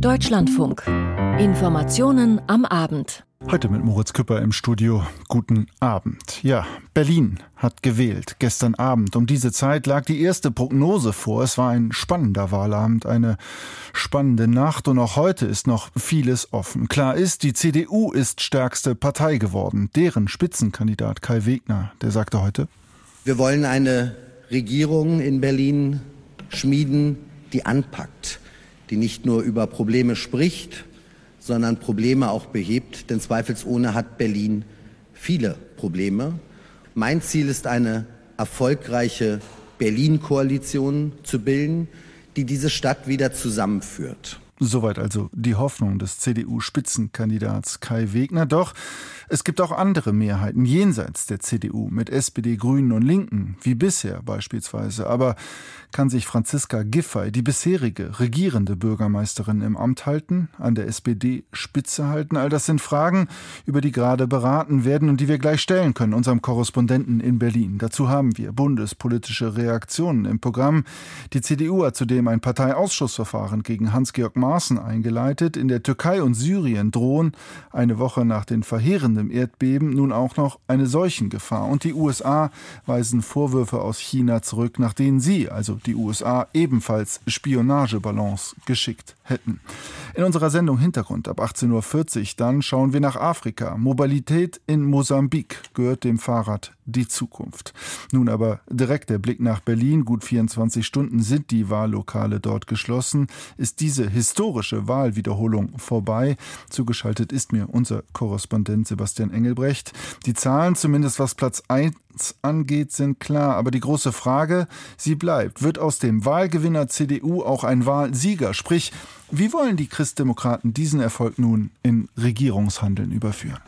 Deutschlandfunk. Informationen am Abend. Heute mit Moritz Küpper im Studio. Guten Abend. Ja, Berlin hat gewählt. Gestern Abend um diese Zeit lag die erste Prognose vor. Es war ein spannender Wahlabend, eine spannende Nacht und auch heute ist noch vieles offen. Klar ist, die CDU ist stärkste Partei geworden. Deren Spitzenkandidat Kai Wegner, der sagte heute, wir wollen eine Regierung in Berlin schmieden, die anpackt, die nicht nur über Probleme spricht, sondern Probleme auch behebt. Denn zweifelsohne hat Berlin viele Probleme. Mein Ziel ist eine erfolgreiche Berlin-Koalition zu bilden, die diese Stadt wieder zusammenführt. Soweit also die Hoffnung des CDU-Spitzenkandidats Kai Wegner. Doch es gibt auch andere Mehrheiten jenseits der CDU mit SPD, Grünen und Linken, wie bisher beispielsweise. Aber kann sich Franziska Giffey, die bisherige regierende Bürgermeisterin im Amt halten, an der SPD-Spitze halten? All das sind Fragen, über die gerade beraten werden und die wir gleich stellen können, unserem Korrespondenten in Berlin. Dazu haben wir bundespolitische Reaktionen im Programm. Die CDU hat zudem ein Parteiausschussverfahren gegen Hans-Georg Maaßen eingeleitet. In der Türkei und Syrien drohen eine Woche nach den verheerenden Erdbeben nun auch noch eine Seuchengefahr. Und die USA weisen Vorwürfe aus China zurück, nach denen sie, also die USA ebenfalls Spionageballons geschickt hätten. In unserer Sendung Hintergrund ab 18.40 Uhr dann schauen wir nach Afrika. Mobilität in Mosambik gehört dem Fahrrad die Zukunft. Nun aber direkt der Blick nach Berlin. Gut 24 Stunden sind die Wahllokale dort geschlossen. Ist diese historische Wahlwiederholung vorbei? Zugeschaltet ist mir unser Korrespondent Sebastian Engelbrecht. Die Zahlen, zumindest was Platz 1 angeht, sind klar. Aber die große Frage, sie bleibt. Wird aus dem Wahlgewinner CDU auch ein Wahlsieger? Sprich, wie wollen die Christdemokraten diesen Erfolg nun in Regierungshandeln überführen?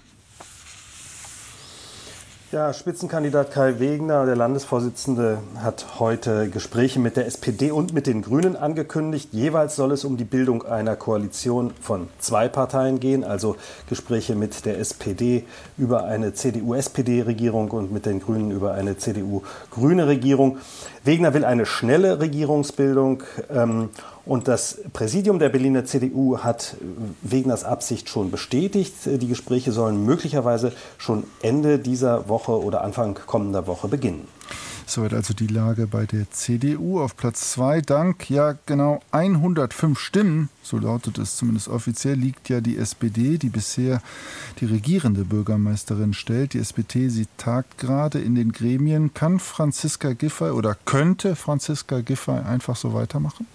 Ja, Spitzenkandidat Kai Wegner, der Landesvorsitzende, hat heute Gespräche mit der SPD und mit den Grünen angekündigt. Jeweils soll es um die Bildung einer Koalition von zwei Parteien gehen, also Gespräche mit der SPD über eine CDU-SPD-Regierung und mit den Grünen über eine CDU-Grüne Regierung. Wegner will eine schnelle Regierungsbildung ähm, und das Präsidium der Berliner CDU hat Wegners Absicht schon bestätigt. Die Gespräche sollen möglicherweise schon Ende dieser Woche oder Anfang kommender Woche beginnen. Soweit also die Lage bei der CDU auf Platz 2. Dank ja genau 105 Stimmen, so lautet es zumindest offiziell, liegt ja die SPD, die bisher die regierende Bürgermeisterin stellt. Die SPD, sie tagt gerade in den Gremien. Kann Franziska Giffey oder könnte Franziska Giffey einfach so weitermachen?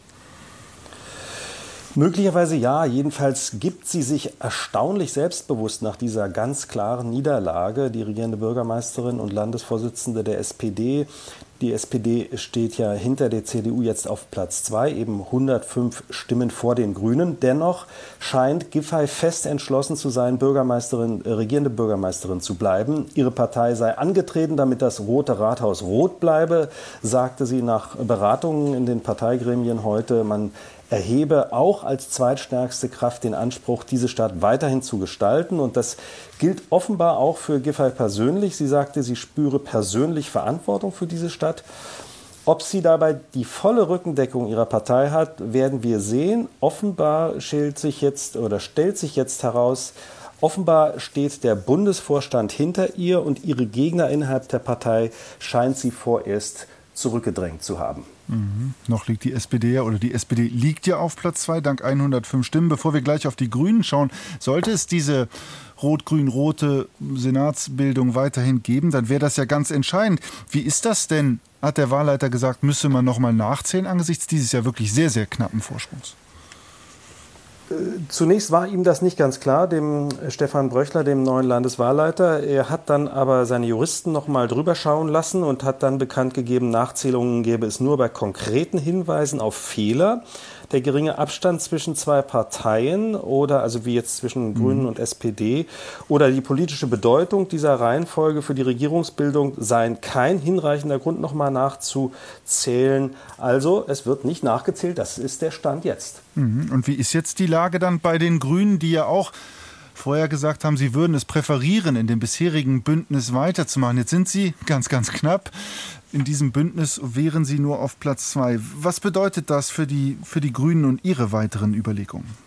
Möglicherweise ja. Jedenfalls gibt sie sich erstaunlich selbstbewusst nach dieser ganz klaren Niederlage. Die regierende Bürgermeisterin und Landesvorsitzende der SPD. Die SPD steht ja hinter der CDU jetzt auf Platz zwei, eben 105 Stimmen vor den Grünen. Dennoch scheint Giffey fest entschlossen zu sein, Bürgermeisterin, äh, regierende Bürgermeisterin zu bleiben. Ihre Partei sei angetreten, damit das Rote Rathaus rot bleibe, sagte sie nach Beratungen in den Parteigremien heute. Man erhebe auch als zweitstärkste Kraft den Anspruch, diese Stadt weiterhin zu gestalten. Und das gilt offenbar auch für Giffey persönlich. Sie sagte, sie spüre persönlich Verantwortung für diese Stadt. Ob sie dabei die volle Rückendeckung ihrer Partei hat, werden wir sehen. Offenbar stellt sich jetzt oder stellt sich jetzt heraus, offenbar steht der Bundesvorstand hinter ihr und ihre Gegner innerhalb der Partei scheint sie vorerst zurückgedrängt zu haben. Mhm. Noch liegt die SPD ja, oder die SPD liegt ja auf Platz 2 dank 105 Stimmen. Bevor wir gleich auf die Grünen schauen, sollte es diese rot-grün-rote Senatsbildung weiterhin geben, dann wäre das ja ganz entscheidend. Wie ist das denn, hat der Wahlleiter gesagt, müsse man noch mal nachzählen angesichts dieses ja wirklich sehr, sehr knappen Vorsprungs? Zunächst war ihm das nicht ganz klar, dem Stefan Bröchler, dem neuen Landeswahlleiter. Er hat dann aber seine Juristen noch mal drüber schauen lassen und hat dann bekannt gegeben, Nachzählungen gäbe es nur bei konkreten Hinweisen auf Fehler der geringe Abstand zwischen zwei Parteien oder also wie jetzt zwischen mhm. Grünen und SPD oder die politische Bedeutung dieser Reihenfolge für die Regierungsbildung seien kein hinreichender Grund, nochmal nachzuzählen. Also es wird nicht nachgezählt, das ist der Stand jetzt. Mhm. Und wie ist jetzt die Lage dann bei den Grünen, die ja auch vorher gesagt haben, sie würden es präferieren, in dem bisherigen Bündnis weiterzumachen. Jetzt sind sie ganz, ganz knapp in diesem Bündnis wären sie nur auf Platz zwei. Was bedeutet das für die, für die Grünen und ihre weiteren Überlegungen?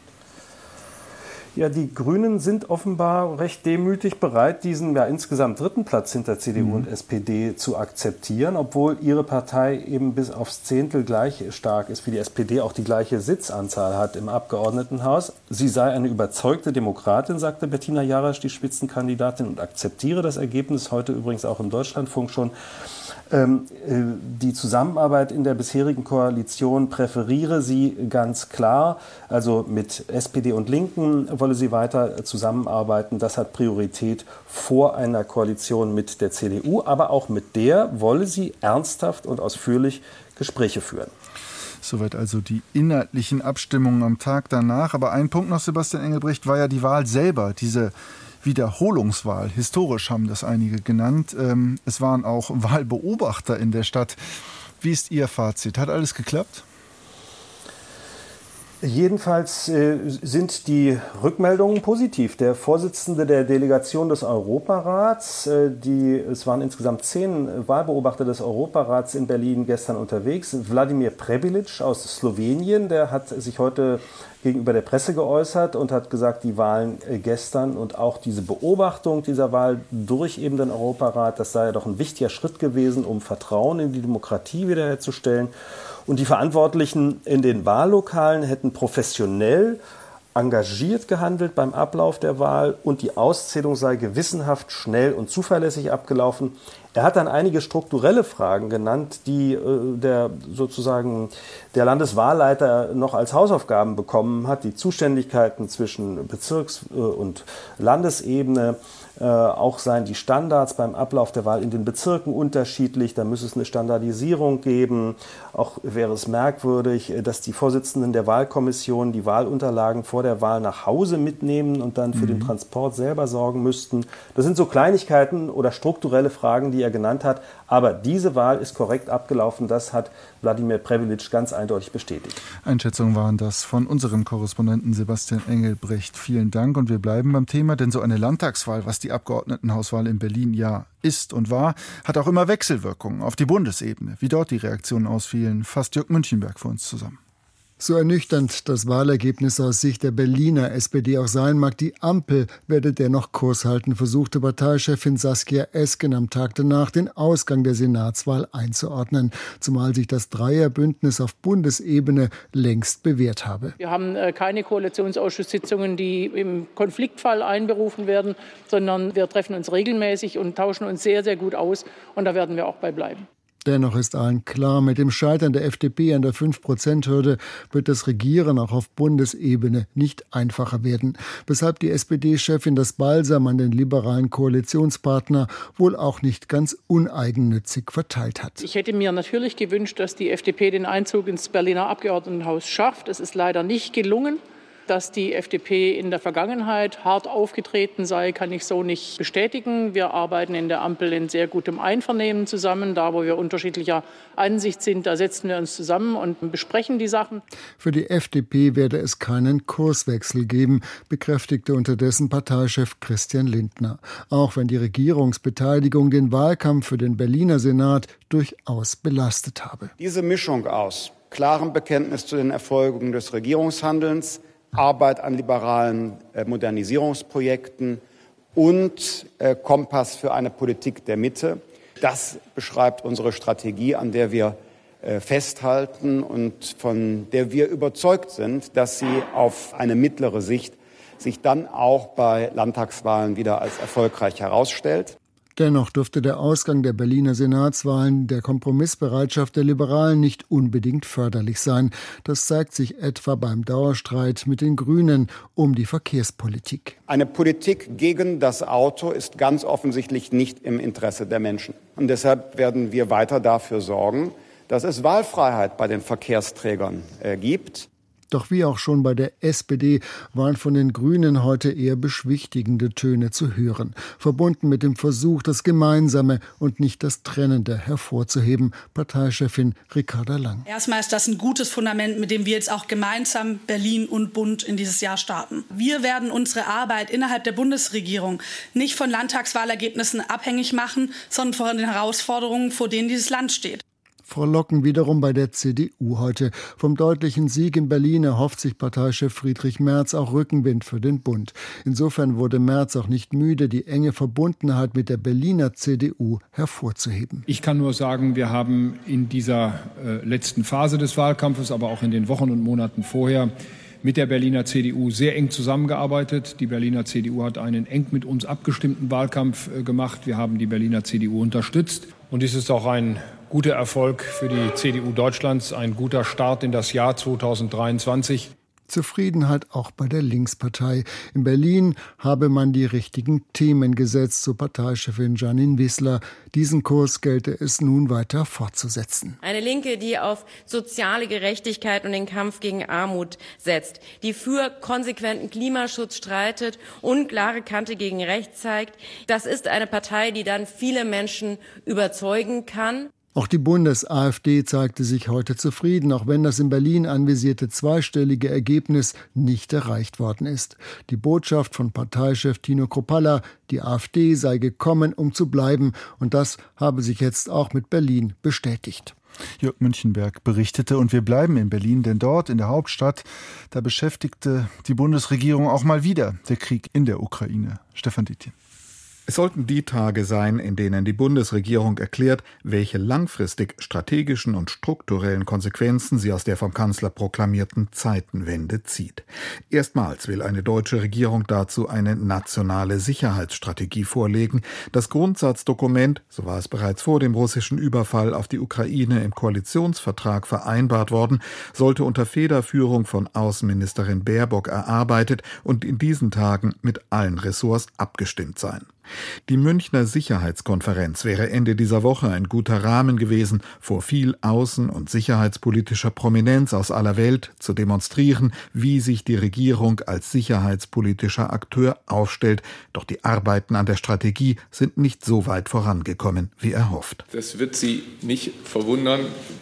Ja, die Grünen sind offenbar recht demütig bereit, diesen ja insgesamt dritten Platz hinter CDU mhm. und SPD zu akzeptieren, obwohl ihre Partei eben bis aufs Zehntel gleich stark ist wie die SPD, auch die gleiche Sitzanzahl hat im Abgeordnetenhaus. Sie sei eine überzeugte Demokratin, sagte Bettina Jarasch, die Spitzenkandidatin, und akzeptiere das Ergebnis heute übrigens auch im Deutschlandfunk schon. Ähm, äh, die Zusammenarbeit in der bisherigen Koalition präferiere sie ganz klar. Also mit SPD und Linken wolle sie weiter zusammenarbeiten. Das hat Priorität vor einer Koalition mit der CDU. Aber auch mit der wolle sie ernsthaft und ausführlich Gespräche führen. Soweit also die inhaltlichen Abstimmungen am Tag danach. Aber ein Punkt noch, Sebastian Engelbrecht, war ja die Wahl selber. Diese Wiederholungswahl. Historisch haben das einige genannt. Ähm, es waren auch Wahlbeobachter in der Stadt. Wie ist Ihr Fazit? Hat alles geklappt? Jedenfalls äh, sind die Rückmeldungen positiv. Der Vorsitzende der Delegation des Europarats, äh, die, es waren insgesamt zehn Wahlbeobachter des Europarats in Berlin gestern unterwegs, Wladimir Prebilic aus Slowenien, der hat sich heute gegenüber der Presse geäußert und hat gesagt, die Wahlen äh, gestern und auch diese Beobachtung dieser Wahl durch eben den Europarat, das sei ja doch ein wichtiger Schritt gewesen, um Vertrauen in die Demokratie wiederherzustellen. Und die Verantwortlichen in den Wahllokalen hätten professionell engagiert gehandelt beim Ablauf der Wahl und die Auszählung sei gewissenhaft, schnell und zuverlässig abgelaufen. Er hat dann einige strukturelle Fragen genannt, die äh, der sozusagen der Landeswahlleiter noch als Hausaufgaben bekommen hat, die Zuständigkeiten zwischen Bezirks- äh, und Landesebene, äh, auch seien die Standards beim Ablauf der Wahl in den Bezirken unterschiedlich. Da müsse es eine Standardisierung geben. Auch wäre es merkwürdig, äh, dass die Vorsitzenden der Wahlkommission die Wahlunterlagen vor der Wahl nach Hause mitnehmen und dann für mhm. den Transport selber sorgen müssten. Das sind so Kleinigkeiten oder strukturelle Fragen, die er genannt hat. Aber diese Wahl ist korrekt abgelaufen. Das hat Wladimir Previlic ganz eindeutig bestätigt. Einschätzungen waren das von unserem Korrespondenten Sebastian Engelbrecht. Vielen Dank und wir bleiben beim Thema, denn so eine Landtagswahl, was die Abgeordnetenhauswahl in Berlin ja ist und war, hat auch immer Wechselwirkungen auf die Bundesebene. Wie dort die Reaktionen ausfielen, fasst Jörg Münchenberg für uns zusammen. So ernüchternd das Wahlergebnis aus Sicht der Berliner SPD auch sein mag, die Ampel werde dennoch Kurs halten, versuchte Parteichefin Saskia Esken am Tag danach den Ausgang der Senatswahl einzuordnen, zumal sich das Dreierbündnis auf Bundesebene längst bewährt habe. Wir haben äh, keine Koalitionsausschusssitzungen, die im Konfliktfall einberufen werden, sondern wir treffen uns regelmäßig und tauschen uns sehr, sehr gut aus und da werden wir auch bei bleiben. Dennoch ist allen klar, mit dem Scheitern der FDP an der 5-Prozent-Hürde wird das Regieren auch auf Bundesebene nicht einfacher werden, weshalb die SPD-Chefin das Balsam an den liberalen Koalitionspartner wohl auch nicht ganz uneigennützig verteilt hat. Ich hätte mir natürlich gewünscht, dass die FDP den Einzug ins Berliner Abgeordnetenhaus schafft. Es ist leider nicht gelungen. Dass die FDP in der Vergangenheit hart aufgetreten sei, kann ich so nicht bestätigen. Wir arbeiten in der Ampel in sehr gutem Einvernehmen zusammen. Da, wo wir unterschiedlicher Ansicht sind, da setzen wir uns zusammen und besprechen die Sachen. Für die FDP werde es keinen Kurswechsel geben, bekräftigte unterdessen Parteichef Christian Lindner. Auch wenn die Regierungsbeteiligung den Wahlkampf für den Berliner Senat durchaus belastet habe. Diese Mischung aus klarem Bekenntnis zu den Erfolgen des Regierungshandelns, Arbeit an liberalen äh, Modernisierungsprojekten und äh, Kompass für eine Politik der Mitte. Das beschreibt unsere Strategie, an der wir äh, festhalten und von der wir überzeugt sind, dass sie auf eine mittlere Sicht sich dann auch bei Landtagswahlen wieder als erfolgreich herausstellt. Dennoch dürfte der Ausgang der Berliner Senatswahlen der Kompromissbereitschaft der Liberalen nicht unbedingt förderlich sein. Das zeigt sich etwa beim Dauerstreit mit den Grünen um die Verkehrspolitik. Eine Politik gegen das Auto ist ganz offensichtlich nicht im Interesse der Menschen. Und deshalb werden wir weiter dafür sorgen, dass es Wahlfreiheit bei den Verkehrsträgern äh, gibt. Doch wie auch schon bei der SPD waren von den Grünen heute eher beschwichtigende Töne zu hören, verbunden mit dem Versuch, das Gemeinsame und nicht das Trennende hervorzuheben. Parteichefin Ricarda Lang. Erstmal ist das ein gutes Fundament, mit dem wir jetzt auch gemeinsam Berlin und Bund in dieses Jahr starten. Wir werden unsere Arbeit innerhalb der Bundesregierung nicht von Landtagswahlergebnissen abhängig machen, sondern von den Herausforderungen, vor denen dieses Land steht. Frohlocken wiederum bei der CDU heute. Vom deutlichen Sieg in Berlin erhofft sich Parteichef Friedrich Merz auch Rückenwind für den Bund. Insofern wurde Merz auch nicht müde, die enge Verbundenheit mit der Berliner CDU hervorzuheben. Ich kann nur sagen, wir haben in dieser äh, letzten Phase des Wahlkampfes, aber auch in den Wochen und Monaten vorher mit der Berliner CDU sehr eng zusammengearbeitet. Die Berliner CDU hat einen eng mit uns abgestimmten Wahlkampf äh, gemacht. Wir haben die Berliner CDU unterstützt. Und dies ist auch ein guter Erfolg für die CDU Deutschlands, ein guter Start in das Jahr 2023. Zufriedenheit auch bei der Linkspartei. In Berlin habe man die richtigen Themen gesetzt, so Parteichefin Janine Wissler. Diesen Kurs gelte es nun weiter fortzusetzen. Eine Linke, die auf soziale Gerechtigkeit und den Kampf gegen Armut setzt, die für konsequenten Klimaschutz streitet und klare Kante gegen rechts zeigt. Das ist eine Partei, die dann viele Menschen überzeugen kann. Auch die Bundes-AfD zeigte sich heute zufrieden, auch wenn das in Berlin anvisierte zweistellige Ergebnis nicht erreicht worden ist. Die Botschaft von Parteichef Tino Kropalla, die AfD sei gekommen, um zu bleiben, und das habe sich jetzt auch mit Berlin bestätigt. Jörg Münchenberg berichtete und wir bleiben in Berlin, denn dort in der Hauptstadt, da beschäftigte die Bundesregierung auch mal wieder der Krieg in der Ukraine. Stefan Dietjen. Es sollten die Tage sein, in denen die Bundesregierung erklärt, welche langfristig strategischen und strukturellen Konsequenzen sie aus der vom Kanzler proklamierten Zeitenwende zieht. Erstmals will eine deutsche Regierung dazu eine nationale Sicherheitsstrategie vorlegen. Das Grundsatzdokument, so war es bereits vor dem russischen Überfall auf die Ukraine im Koalitionsvertrag vereinbart worden, sollte unter Federführung von Außenministerin Baerbock erarbeitet und in diesen Tagen mit allen Ressorts abgestimmt sein. Die Münchner Sicherheitskonferenz wäre Ende dieser Woche ein guter Rahmen gewesen, vor viel außen- und sicherheitspolitischer Prominenz aus aller Welt zu demonstrieren, wie sich die Regierung als sicherheitspolitischer Akteur aufstellt. Doch die Arbeiten an der Strategie sind nicht so weit vorangekommen, wie erhofft. Das wird Sie nicht verwundern,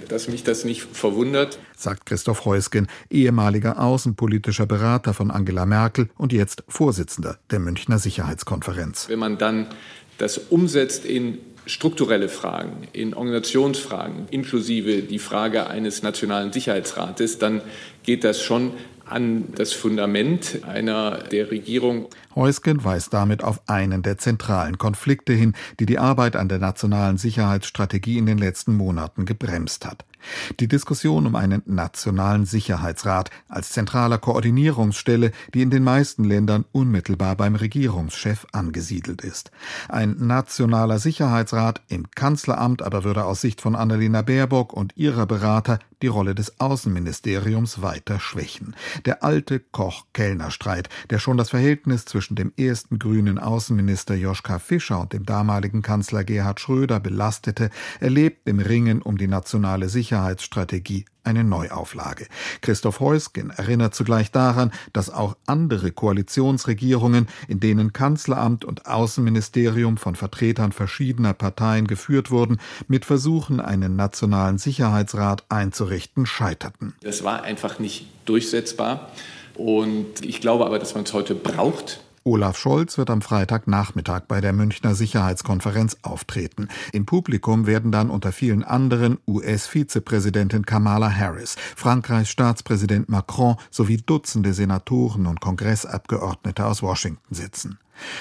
dass mich das nicht verwundert sagt Christoph Heusgen, ehemaliger außenpolitischer Berater von Angela Merkel und jetzt Vorsitzender der Münchner Sicherheitskonferenz. Wenn man dann das umsetzt in strukturelle Fragen, in Organisationsfragen, inklusive die Frage eines nationalen Sicherheitsrates, dann geht das schon an das Fundament einer der Regierung. Heusgen weist damit auf einen der zentralen Konflikte hin, die die Arbeit an der nationalen Sicherheitsstrategie in den letzten Monaten gebremst hat. Die Diskussion um einen nationalen Sicherheitsrat als zentraler Koordinierungsstelle, die in den meisten Ländern unmittelbar beim Regierungschef angesiedelt ist. Ein nationaler Sicherheitsrat im Kanzleramt aber würde aus Sicht von Annalena Baerbock und ihrer Berater die Rolle des Außenministeriums weiter schwächen. Der alte Koch-Kellner-Streit, der schon das Verhältnis zwischen dem ersten grünen Außenminister Joschka Fischer und dem damaligen Kanzler Gerhard Schröder belastete, erlebt im Ringen um die nationale Sicherheitsstrategie eine Neuauflage. Christoph Heusgen erinnert zugleich daran, dass auch andere Koalitionsregierungen, in denen Kanzleramt und Außenministerium von Vertretern verschiedener Parteien geführt wurden, mit Versuchen, einen nationalen Sicherheitsrat einzurichten, scheiterten. Das war einfach nicht durchsetzbar. Und ich glaube aber, dass man es heute braucht, Olaf Scholz wird am Freitagnachmittag bei der Münchner Sicherheitskonferenz auftreten. Im Publikum werden dann unter vielen anderen US-Vizepräsidentin Kamala Harris, Frankreichs Staatspräsident Macron sowie Dutzende Senatoren und Kongressabgeordnete aus Washington sitzen.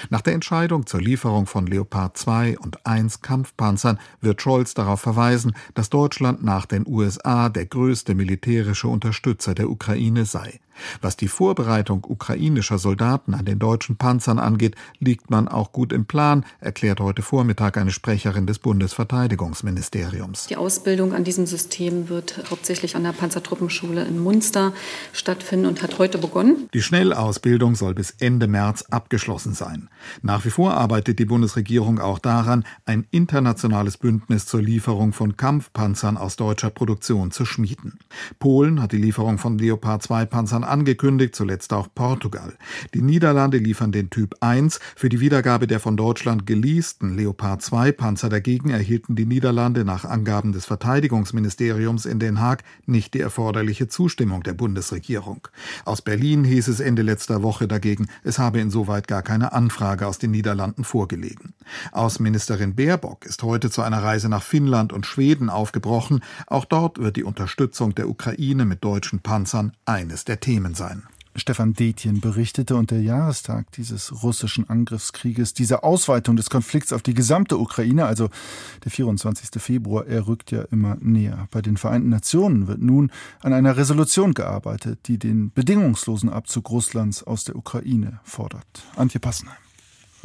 Nach der Entscheidung zur Lieferung von Leopard 2 und 1 Kampfpanzern wird Scholz darauf verweisen, dass Deutschland nach den USA der größte militärische Unterstützer der Ukraine sei. Was die Vorbereitung ukrainischer Soldaten an den deutschen Panzern angeht, liegt man auch gut im Plan, erklärt heute Vormittag eine Sprecherin des Bundesverteidigungsministeriums. Die Ausbildung an diesem System wird hauptsächlich an der Panzertruppenschule in Munster stattfinden und hat heute begonnen. Die Schnellausbildung soll bis Ende März abgeschlossen sein. Nach wie vor arbeitet die Bundesregierung auch daran, ein internationales Bündnis zur Lieferung von Kampfpanzern aus deutscher Produktion zu schmieden. Polen hat die Lieferung von Leopard 2 Panzern Partnern angekündigt, zuletzt auch Portugal. Die Niederlande liefern den Typ 1. Für die Wiedergabe der von Deutschland geleasten Leopard 2 Panzer dagegen erhielten die Niederlande nach Angaben des Verteidigungsministeriums in Den Haag nicht die erforderliche Zustimmung der Bundesregierung. Aus Berlin hieß es Ende letzter Woche dagegen, es habe insoweit gar keine Anfrage aus den Niederlanden vorgelegen. Außenministerin Baerbock ist heute zu einer Reise nach Finnland und Schweden aufgebrochen. Auch dort wird die Unterstützung der Ukraine mit deutschen Panzern eines der Themen sein. Stefan Detjen berichtete und der Jahrestag dieses russischen Angriffskrieges, dieser Ausweitung des Konflikts auf die gesamte Ukraine, also der 24. Februar, er rückt ja immer näher. Bei den Vereinten Nationen wird nun an einer Resolution gearbeitet, die den bedingungslosen Abzug Russlands aus der Ukraine fordert. Antje Passenheim.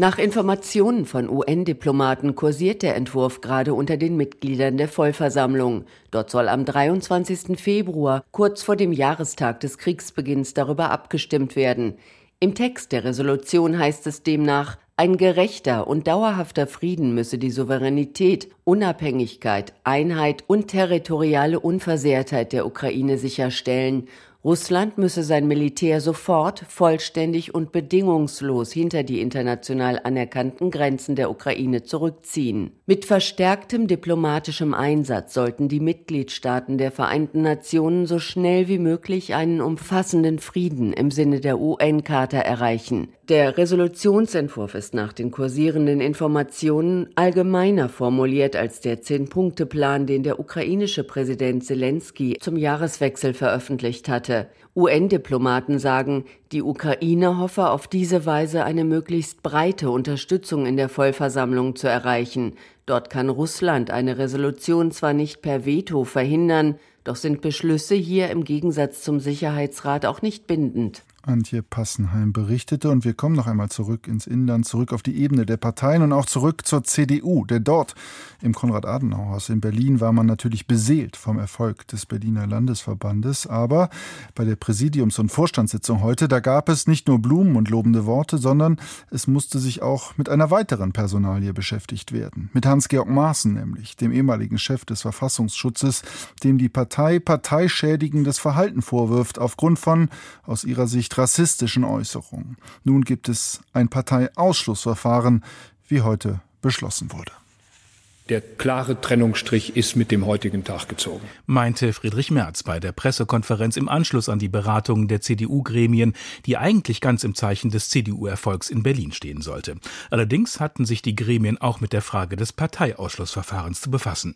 Nach Informationen von UN-Diplomaten kursiert der Entwurf gerade unter den Mitgliedern der Vollversammlung. Dort soll am 23. Februar, kurz vor dem Jahrestag des Kriegsbeginns, darüber abgestimmt werden. Im Text der Resolution heißt es demnach, ein gerechter und dauerhafter Frieden müsse die Souveränität, Unabhängigkeit, Einheit und territoriale Unversehrtheit der Ukraine sicherstellen Russland müsse sein Militär sofort, vollständig und bedingungslos hinter die international anerkannten Grenzen der Ukraine zurückziehen. Mit verstärktem diplomatischem Einsatz sollten die Mitgliedstaaten der Vereinten Nationen so schnell wie möglich einen umfassenden Frieden im Sinne der UN-Charta erreichen. Der Resolutionsentwurf ist nach den kursierenden Informationen allgemeiner formuliert als der Zehn-Punkte-Plan, den der ukrainische Präsident Zelensky zum Jahreswechsel veröffentlicht hatte. UN-Diplomaten sagen, die Ukraine hoffe auf diese Weise eine möglichst breite Unterstützung in der Vollversammlung zu erreichen. Dort kann Russland eine Resolution zwar nicht per Veto verhindern, doch sind Beschlüsse hier im Gegensatz zum Sicherheitsrat auch nicht bindend. Antje Passenheim berichtete. Und wir kommen noch einmal zurück ins Inland, zurück auf die Ebene der Parteien und auch zurück zur CDU. Denn dort im Konrad-Adenauer-Haus in Berlin war man natürlich beseelt vom Erfolg des Berliner Landesverbandes. Aber bei der Präsidiums- und Vorstandssitzung heute, da gab es nicht nur Blumen und lobende Worte, sondern es musste sich auch mit einer weiteren Personalie beschäftigt werden. Mit Hans-Georg Maaßen nämlich, dem ehemaligen Chef des Verfassungsschutzes, dem die Partei parteischädigendes Verhalten vorwirft aufgrund von, aus ihrer Sicht, rassistischen Äußerungen. Nun gibt es ein Parteiausschlussverfahren, wie heute beschlossen wurde. Der klare Trennungsstrich ist mit dem heutigen Tag gezogen. Meinte Friedrich Merz bei der Pressekonferenz im Anschluss an die Beratungen der CDU-Gremien, die eigentlich ganz im Zeichen des CDU-Erfolgs in Berlin stehen sollte. Allerdings hatten sich die Gremien auch mit der Frage des Parteiausschlussverfahrens zu befassen.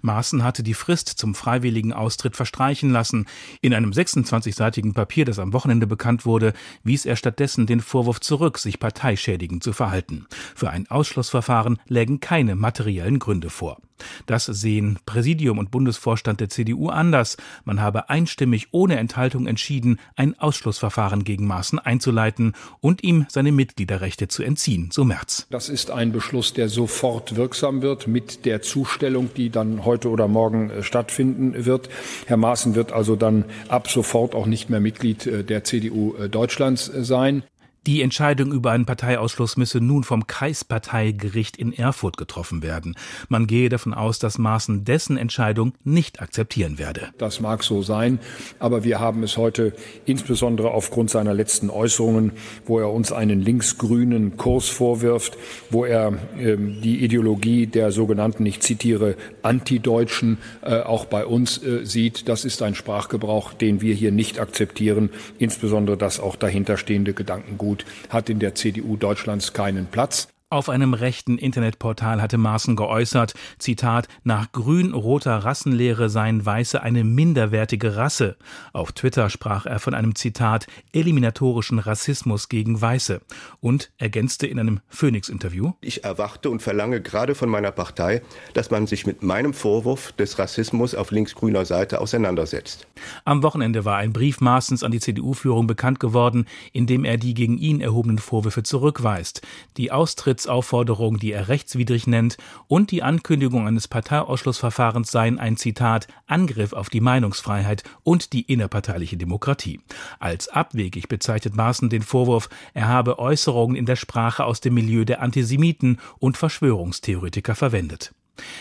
Maaßen hatte die Frist zum freiwilligen Austritt verstreichen lassen. In einem 26-seitigen Papier, das am Wochenende bekannt wurde, wies er stattdessen den Vorwurf zurück, sich parteischädigend zu verhalten. Für ein Ausschlussverfahren lägen keine materiellen Gründe vor. Das sehen Präsidium und Bundesvorstand der CDU anders. Man habe einstimmig ohne Enthaltung entschieden, ein Ausschlussverfahren gegen Maaßen einzuleiten und ihm seine Mitgliederrechte zu entziehen, so Merz. Das ist ein Beschluss, der sofort wirksam wird mit der Zustellung, die dann heute oder morgen äh, stattfinden wird. Herr Maaßen wird also dann ab sofort auch nicht mehr Mitglied äh, der CDU äh, Deutschlands sein. Die Entscheidung über einen Parteiausschluss müsse nun vom Kreisparteigericht in Erfurt getroffen werden. Man gehe davon aus, dass Maaßen dessen Entscheidung nicht akzeptieren werde. Das mag so sein, aber wir haben es heute insbesondere aufgrund seiner letzten Äußerungen, wo er uns einen linksgrünen Kurs vorwirft, wo er äh, die Ideologie der sogenannten, ich zitiere, Antideutschen äh, auch bei uns äh, sieht. Das ist ein Sprachgebrauch, den wir hier nicht akzeptieren, insbesondere das auch dahinterstehende Gedankengut Armut hat in der CDU Deutschlands keinen Platz. Auf einem rechten Internetportal hatte Maaßen geäußert, Zitat, nach grün-roter Rassenlehre seien Weiße eine minderwertige Rasse. Auf Twitter sprach er von einem Zitat, eliminatorischen Rassismus gegen Weiße und ergänzte in einem Phoenix-Interview. Ich erwarte und verlange gerade von meiner Partei, dass man sich mit meinem Vorwurf des Rassismus auf linksgrüner Seite auseinandersetzt. Am Wochenende war ein Brief Maaßens an die CDU-Führung bekannt geworden, in dem er die gegen ihn erhobenen Vorwürfe zurückweist. Die Austritt Austrittsaufforderung, die er rechtswidrig nennt, und die Ankündigung eines Parteiausschlussverfahrens seien ein Zitat Angriff auf die Meinungsfreiheit und die innerparteiliche Demokratie. Als abwegig bezeichnet Maaßen den Vorwurf, er habe Äußerungen in der Sprache aus dem Milieu der Antisemiten und Verschwörungstheoretiker verwendet.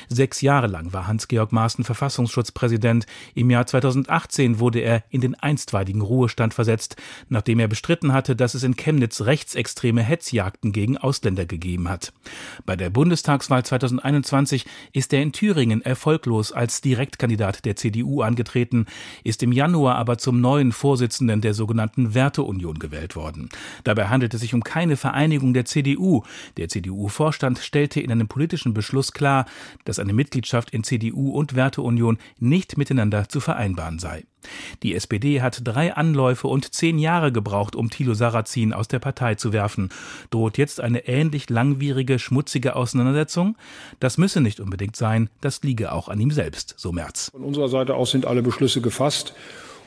Sechs Jahre lang war Hans-Georg Maaßen Verfassungsschutzpräsident. Im Jahr 2018 wurde er in den einstweiligen Ruhestand versetzt, nachdem er bestritten hatte, dass es in Chemnitz rechtsextreme Hetzjagden gegen Ausländer gegeben hat. Bei der Bundestagswahl 2021 ist er in Thüringen erfolglos als Direktkandidat der CDU angetreten, ist im Januar aber zum neuen Vorsitzenden der sogenannten Werteunion gewählt worden. Dabei handelt es sich um keine Vereinigung der CDU. Der CDU-Vorstand stellte in einem politischen Beschluss klar, dass eine Mitgliedschaft in CDU und Werteunion nicht miteinander zu vereinbaren sei. Die SPD hat drei Anläufe und zehn Jahre gebraucht, um Thilo Sarrazin aus der Partei zu werfen. Droht jetzt eine ähnlich langwierige, schmutzige Auseinandersetzung? Das müsse nicht unbedingt sein, das liege auch an ihm selbst, so Merz. Von unserer Seite aus sind alle Beschlüsse gefasst.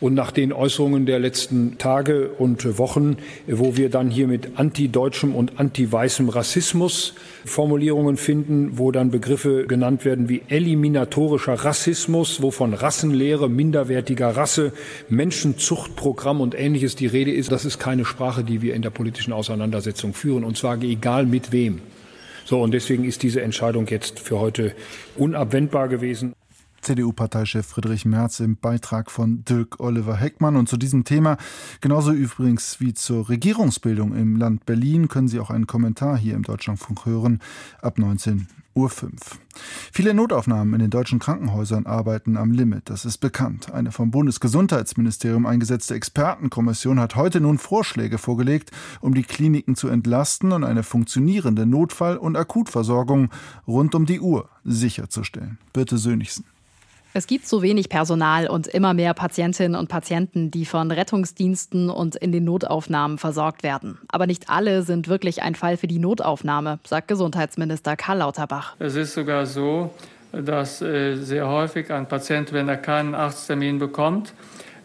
Und nach den Äußerungen der letzten Tage und Wochen, wo wir dann hier mit antideutschem und antiweißem Rassismus Formulierungen finden, wo dann Begriffe genannt werden wie eliminatorischer Rassismus, wovon Rassenlehre, minderwertiger Rasse, Menschenzuchtprogramm und ähnliches die Rede ist, das ist keine Sprache, die wir in der politischen Auseinandersetzung führen, und zwar egal mit wem. So, und deswegen ist diese Entscheidung jetzt für heute unabwendbar gewesen. CDU-Parteichef Friedrich Merz im Beitrag von Dirk Oliver Heckmann. Und zu diesem Thema, genauso übrigens wie zur Regierungsbildung im Land Berlin, können Sie auch einen Kommentar hier im Deutschlandfunk hören ab 19 Uhr 5. Viele Notaufnahmen in den deutschen Krankenhäusern arbeiten am Limit, das ist bekannt. Eine vom Bundesgesundheitsministerium eingesetzte Expertenkommission hat heute nun Vorschläge vorgelegt, um die Kliniken zu entlasten und eine funktionierende Notfall- und Akutversorgung rund um die Uhr sicherzustellen. Birte Sönigsen. Es gibt so wenig Personal und immer mehr Patientinnen und Patienten, die von Rettungsdiensten und in den Notaufnahmen versorgt werden. Aber nicht alle sind wirklich ein Fall für die Notaufnahme, sagt Gesundheitsminister Karl Lauterbach. Es ist sogar so, dass äh, sehr häufig ein Patient, wenn er keinen Arzttermin bekommt,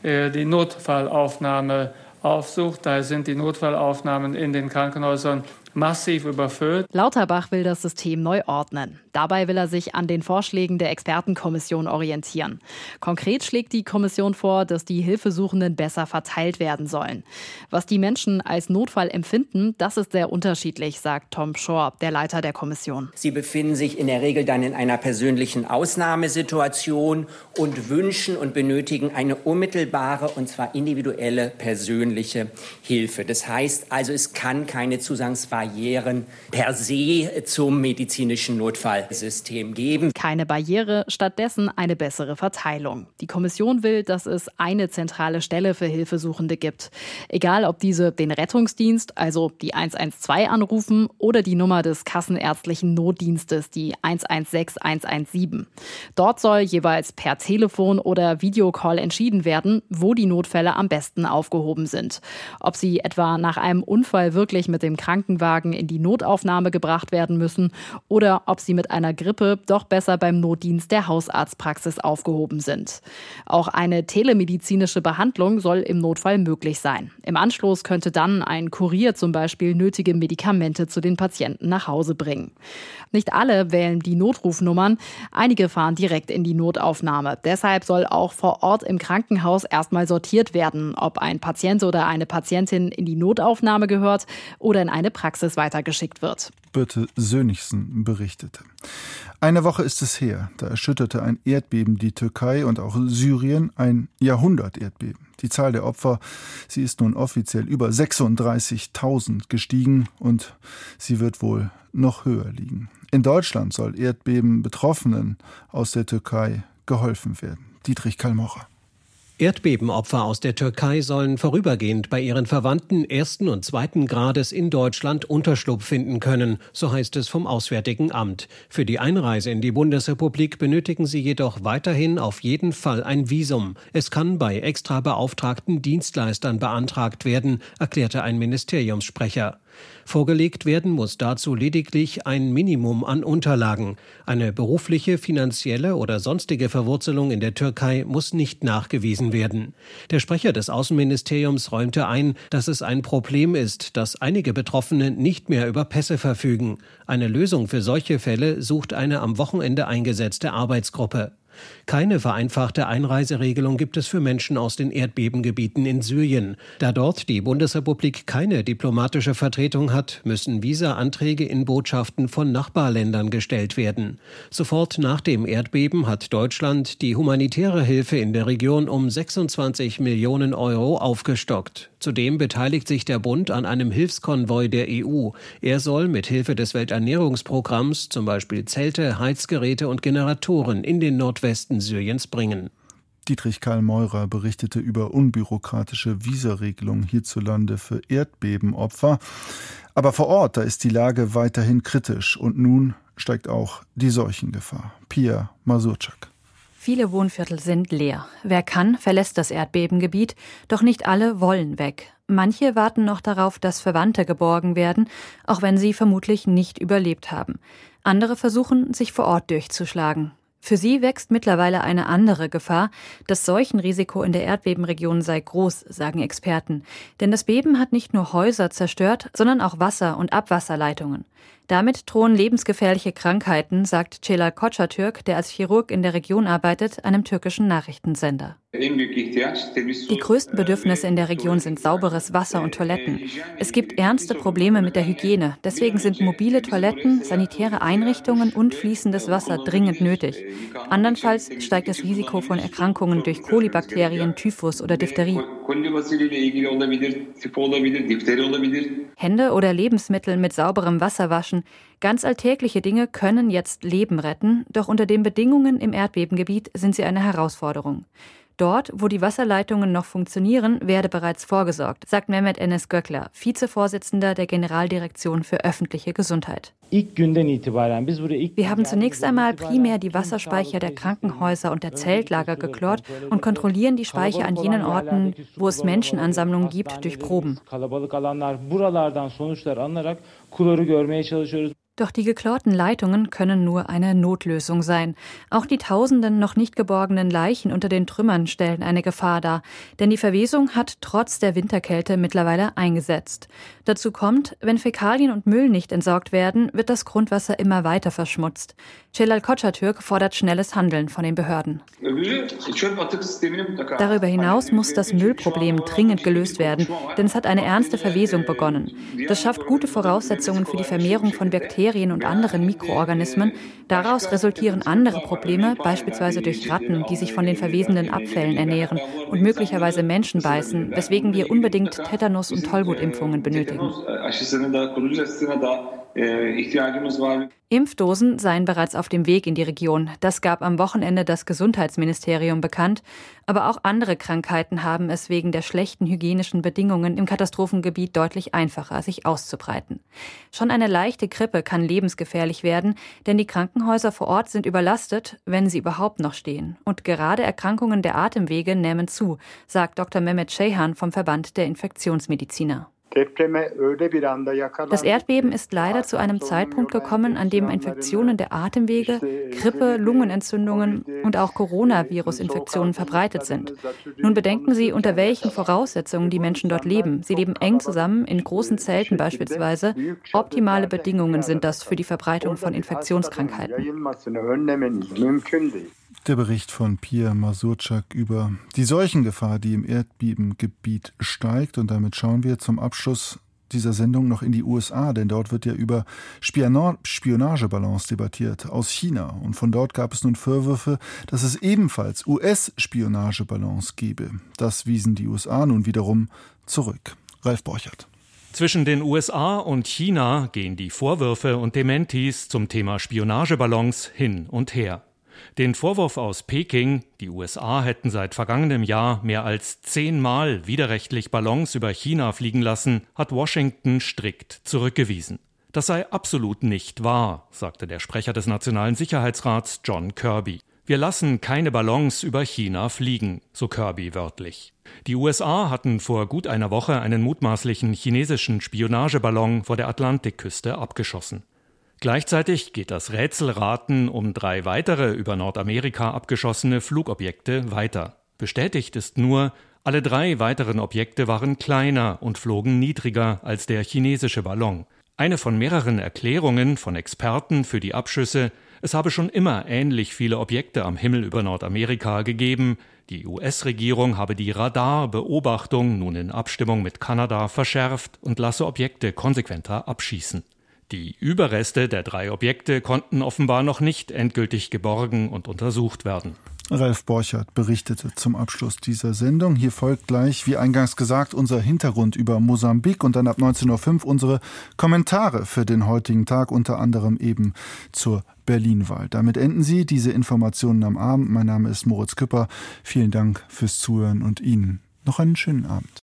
äh, die Notfallaufnahme aufsucht. Daher sind die Notfallaufnahmen in den Krankenhäusern massiv überfüllt. Lauterbach will das System neu ordnen. Dabei will er sich an den Vorschlägen der Expertenkommission orientieren. Konkret schlägt die Kommission vor, dass die Hilfesuchenden besser verteilt werden sollen. Was die Menschen als Notfall empfinden, das ist sehr unterschiedlich, sagt Tom Shore, der Leiter der Kommission. Sie befinden sich in der Regel dann in einer persönlichen Ausnahmesituation und wünschen und benötigen eine unmittelbare und zwar individuelle persönliche Hilfe. Das heißt also, es kann keine Zusangsbarriere Barrieren per se zum medizinischen Notfallsystem geben. Keine Barriere, stattdessen eine bessere Verteilung. Die Kommission will, dass es eine zentrale Stelle für Hilfesuchende gibt. Egal, ob diese den Rettungsdienst, also die 112 anrufen oder die Nummer des kassenärztlichen Notdienstes, die 116117. Dort soll jeweils per Telefon oder Videocall entschieden werden, wo die Notfälle am besten aufgehoben sind. Ob sie etwa nach einem Unfall wirklich mit dem Krankenwagen Krankenwagen in die Notaufnahme gebracht werden müssen oder ob sie mit einer Grippe doch besser beim Notdienst der Hausarztpraxis aufgehoben sind. Auch eine telemedizinische Behandlung soll im Notfall möglich sein. Im Anschluss könnte dann ein Kurier zum Beispiel nötige Medikamente zu den Patienten nach Hause bringen. Nicht alle wählen die Notrufnummern, einige fahren direkt in die Notaufnahme. Deshalb soll auch vor Ort im Krankenhaus erstmal sortiert werden, ob ein Patient oder eine Patientin in die Notaufnahme gehört oder in eine Praxis weitergeschickt wird. Birte Sönigsen berichtete. Eine Woche ist es her, da erschütterte ein Erdbeben die Türkei und auch Syrien, ein Jahrhundert-Erdbeben. Die Zahl der Opfer, sie ist nun offiziell über 36.000 gestiegen und sie wird wohl noch höher liegen. In Deutschland soll Erdbeben Betroffenen aus der Türkei geholfen werden. Dietrich Kalmocher. Erdbebenopfer aus der Türkei sollen vorübergehend bei ihren Verwandten ersten und zweiten Grades in Deutschland Unterschlupf finden können, so heißt es vom Auswärtigen Amt. Für die Einreise in die Bundesrepublik benötigen sie jedoch weiterhin auf jeden Fall ein Visum. Es kann bei extra beauftragten Dienstleistern beantragt werden, erklärte ein Ministeriumssprecher. Vorgelegt werden muss dazu lediglich ein Minimum an Unterlagen. Eine berufliche, finanzielle oder sonstige Verwurzelung in der Türkei muss nicht nachgewiesen werden. Der Sprecher des Außenministeriums räumte ein, dass es ein Problem ist, dass einige Betroffene nicht mehr über Pässe verfügen. Eine Lösung für solche Fälle sucht eine am Wochenende eingesetzte Arbeitsgruppe. Keine vereinfachte Einreiseregelung gibt es für Menschen aus den Erdbebengebieten in Syrien. Da dort die Bundesrepublik keine diplomatische Vertretung hat, müssen Visa-Anträge in Botschaften von Nachbarländern gestellt werden. Sofort nach dem Erdbeben hat Deutschland die humanitäre Hilfe in der Region um 26 Millionen Euro aufgestockt. Zudem beteiligt sich der Bund an einem Hilfskonvoi der EU. Er soll mit Hilfe des Welternährungsprogramms zum Beispiel Zelte, Heizgeräte und Generatoren in den Nordwesten Syriens bringen. Dietrich Karl Meurer berichtete über unbürokratische Visaregelungen hierzulande für Erdbebenopfer. Aber vor Ort, da ist die Lage weiterhin kritisch und nun steigt auch die Seuchengefahr. Pia Masurczak. Viele Wohnviertel sind leer. Wer kann, verlässt das Erdbebengebiet, doch nicht alle wollen weg. Manche warten noch darauf, dass Verwandte geborgen werden, auch wenn sie vermutlich nicht überlebt haben. Andere versuchen, sich vor Ort durchzuschlagen. Für sie wächst mittlerweile eine andere Gefahr. Das Seuchenrisiko in der Erdbebenregion sei groß, sagen Experten. Denn das Beben hat nicht nur Häuser zerstört, sondern auch Wasser- und Abwasserleitungen. Damit drohen lebensgefährliche Krankheiten, sagt Celal Kocatürk, der als Chirurg in der Region arbeitet, einem türkischen Nachrichtensender. Die größten Bedürfnisse in der Region sind sauberes Wasser und Toiletten. Es gibt ernste Probleme mit der Hygiene. Deswegen sind mobile Toiletten, sanitäre Einrichtungen und fließendes Wasser dringend nötig. Andernfalls steigt das Risiko von Erkrankungen durch Kolibakterien, Typhus oder Diphtherie. Hände oder Lebensmittel mit sauberem Wasser waschen. Ganz alltägliche Dinge können jetzt Leben retten, doch unter den Bedingungen im Erdbebengebiet sind sie eine Herausforderung. Dort, wo die Wasserleitungen noch funktionieren, werde bereits vorgesorgt, sagt Mehmet Enes Göckler, Vizevorsitzender der Generaldirektion für öffentliche Gesundheit. Wir haben zunächst einmal primär die Wasserspeicher der Krankenhäuser und der Zeltlager geklort und kontrollieren die Speicher an jenen Orten, wo es Menschenansammlungen gibt, durch Proben. Doch die geklorten Leitungen können nur eine Notlösung sein. Auch die tausenden noch nicht geborgenen Leichen unter den Trümmern stellen eine Gefahr dar, denn die Verwesung hat trotz der Winterkälte mittlerweile eingesetzt. Dazu kommt, wenn Fäkalien und Müll nicht entsorgt werden, wird das Grundwasser immer weiter verschmutzt. Celal Kocatürk fordert schnelles Handeln von den Behörden. Darüber hinaus muss das Müllproblem dringend gelöst werden, denn es hat eine ernste Verwesung begonnen. Das schafft gute Voraussetzungen für die Vermehrung von Bakterien und anderen Mikroorganismen. Daraus resultieren andere Probleme, beispielsweise durch Ratten, die sich von den verwesenden Abfällen ernähren und möglicherweise Menschen beißen, weswegen wir unbedingt Tetanus- und Tollwutimpfungen benötigen. Impfdosen seien bereits auf dem Weg in die Region. Das gab am Wochenende das Gesundheitsministerium bekannt. Aber auch andere Krankheiten haben es wegen der schlechten hygienischen Bedingungen im Katastrophengebiet deutlich einfacher, sich auszubreiten. Schon eine leichte Grippe kann lebensgefährlich werden, denn die Krankenhäuser vor Ort sind überlastet, wenn sie überhaupt noch stehen. Und gerade Erkrankungen der Atemwege nehmen zu, sagt Dr. Mehmet Shehan vom Verband der Infektionsmediziner. Das Erdbeben ist leider zu einem Zeitpunkt gekommen, an dem Infektionen der Atemwege, Grippe, Lungenentzündungen und auch Coronavirus-Infektionen verbreitet sind. Nun bedenken Sie, unter welchen Voraussetzungen die Menschen dort leben. Sie leben eng zusammen, in großen Zelten beispielsweise. Optimale Bedingungen sind das für die Verbreitung von Infektionskrankheiten. Der Bericht von Pia Masurczak über die Seuchengefahr, die im Erdbebengebiet steigt. Und damit schauen wir zum Abschluss dieser Sendung noch in die USA, denn dort wird ja über Spionageballons debattiert aus China. Und von dort gab es nun Vorwürfe, dass es ebenfalls US-Spionageballons gebe. Das wiesen die USA nun wiederum zurück. Ralf Borchert. Zwischen den USA und China gehen die Vorwürfe und Dementis zum Thema Spionageballons hin und her. Den Vorwurf aus Peking, die USA hätten seit vergangenem Jahr mehr als zehnmal widerrechtlich Ballons über China fliegen lassen, hat Washington strikt zurückgewiesen. Das sei absolut nicht wahr, sagte der Sprecher des Nationalen Sicherheitsrats John Kirby. Wir lassen keine Ballons über China fliegen, so Kirby wörtlich. Die USA hatten vor gut einer Woche einen mutmaßlichen chinesischen Spionageballon vor der Atlantikküste abgeschossen. Gleichzeitig geht das Rätselraten um drei weitere über Nordamerika abgeschossene Flugobjekte weiter. Bestätigt ist nur, alle drei weiteren Objekte waren kleiner und flogen niedriger als der chinesische Ballon. Eine von mehreren Erklärungen von Experten für die Abschüsse Es habe schon immer ähnlich viele Objekte am Himmel über Nordamerika gegeben. Die US-Regierung habe die Radarbeobachtung nun in Abstimmung mit Kanada verschärft und lasse Objekte konsequenter abschießen. Die Überreste der drei Objekte konnten offenbar noch nicht endgültig geborgen und untersucht werden. Ralf Borchert berichtete zum Abschluss dieser Sendung. Hier folgt gleich, wie eingangs gesagt, unser Hintergrund über Mosambik und dann ab 19.05 Uhr unsere Kommentare für den heutigen Tag, unter anderem eben zur Berlin-Wahl. Damit enden Sie diese Informationen am Abend. Mein Name ist Moritz Küpper. Vielen Dank fürs Zuhören und Ihnen noch einen schönen Abend.